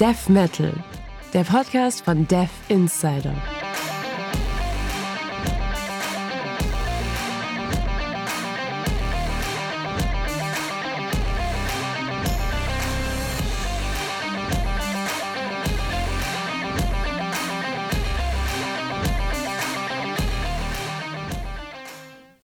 Death Metal, der Podcast von Death Insider.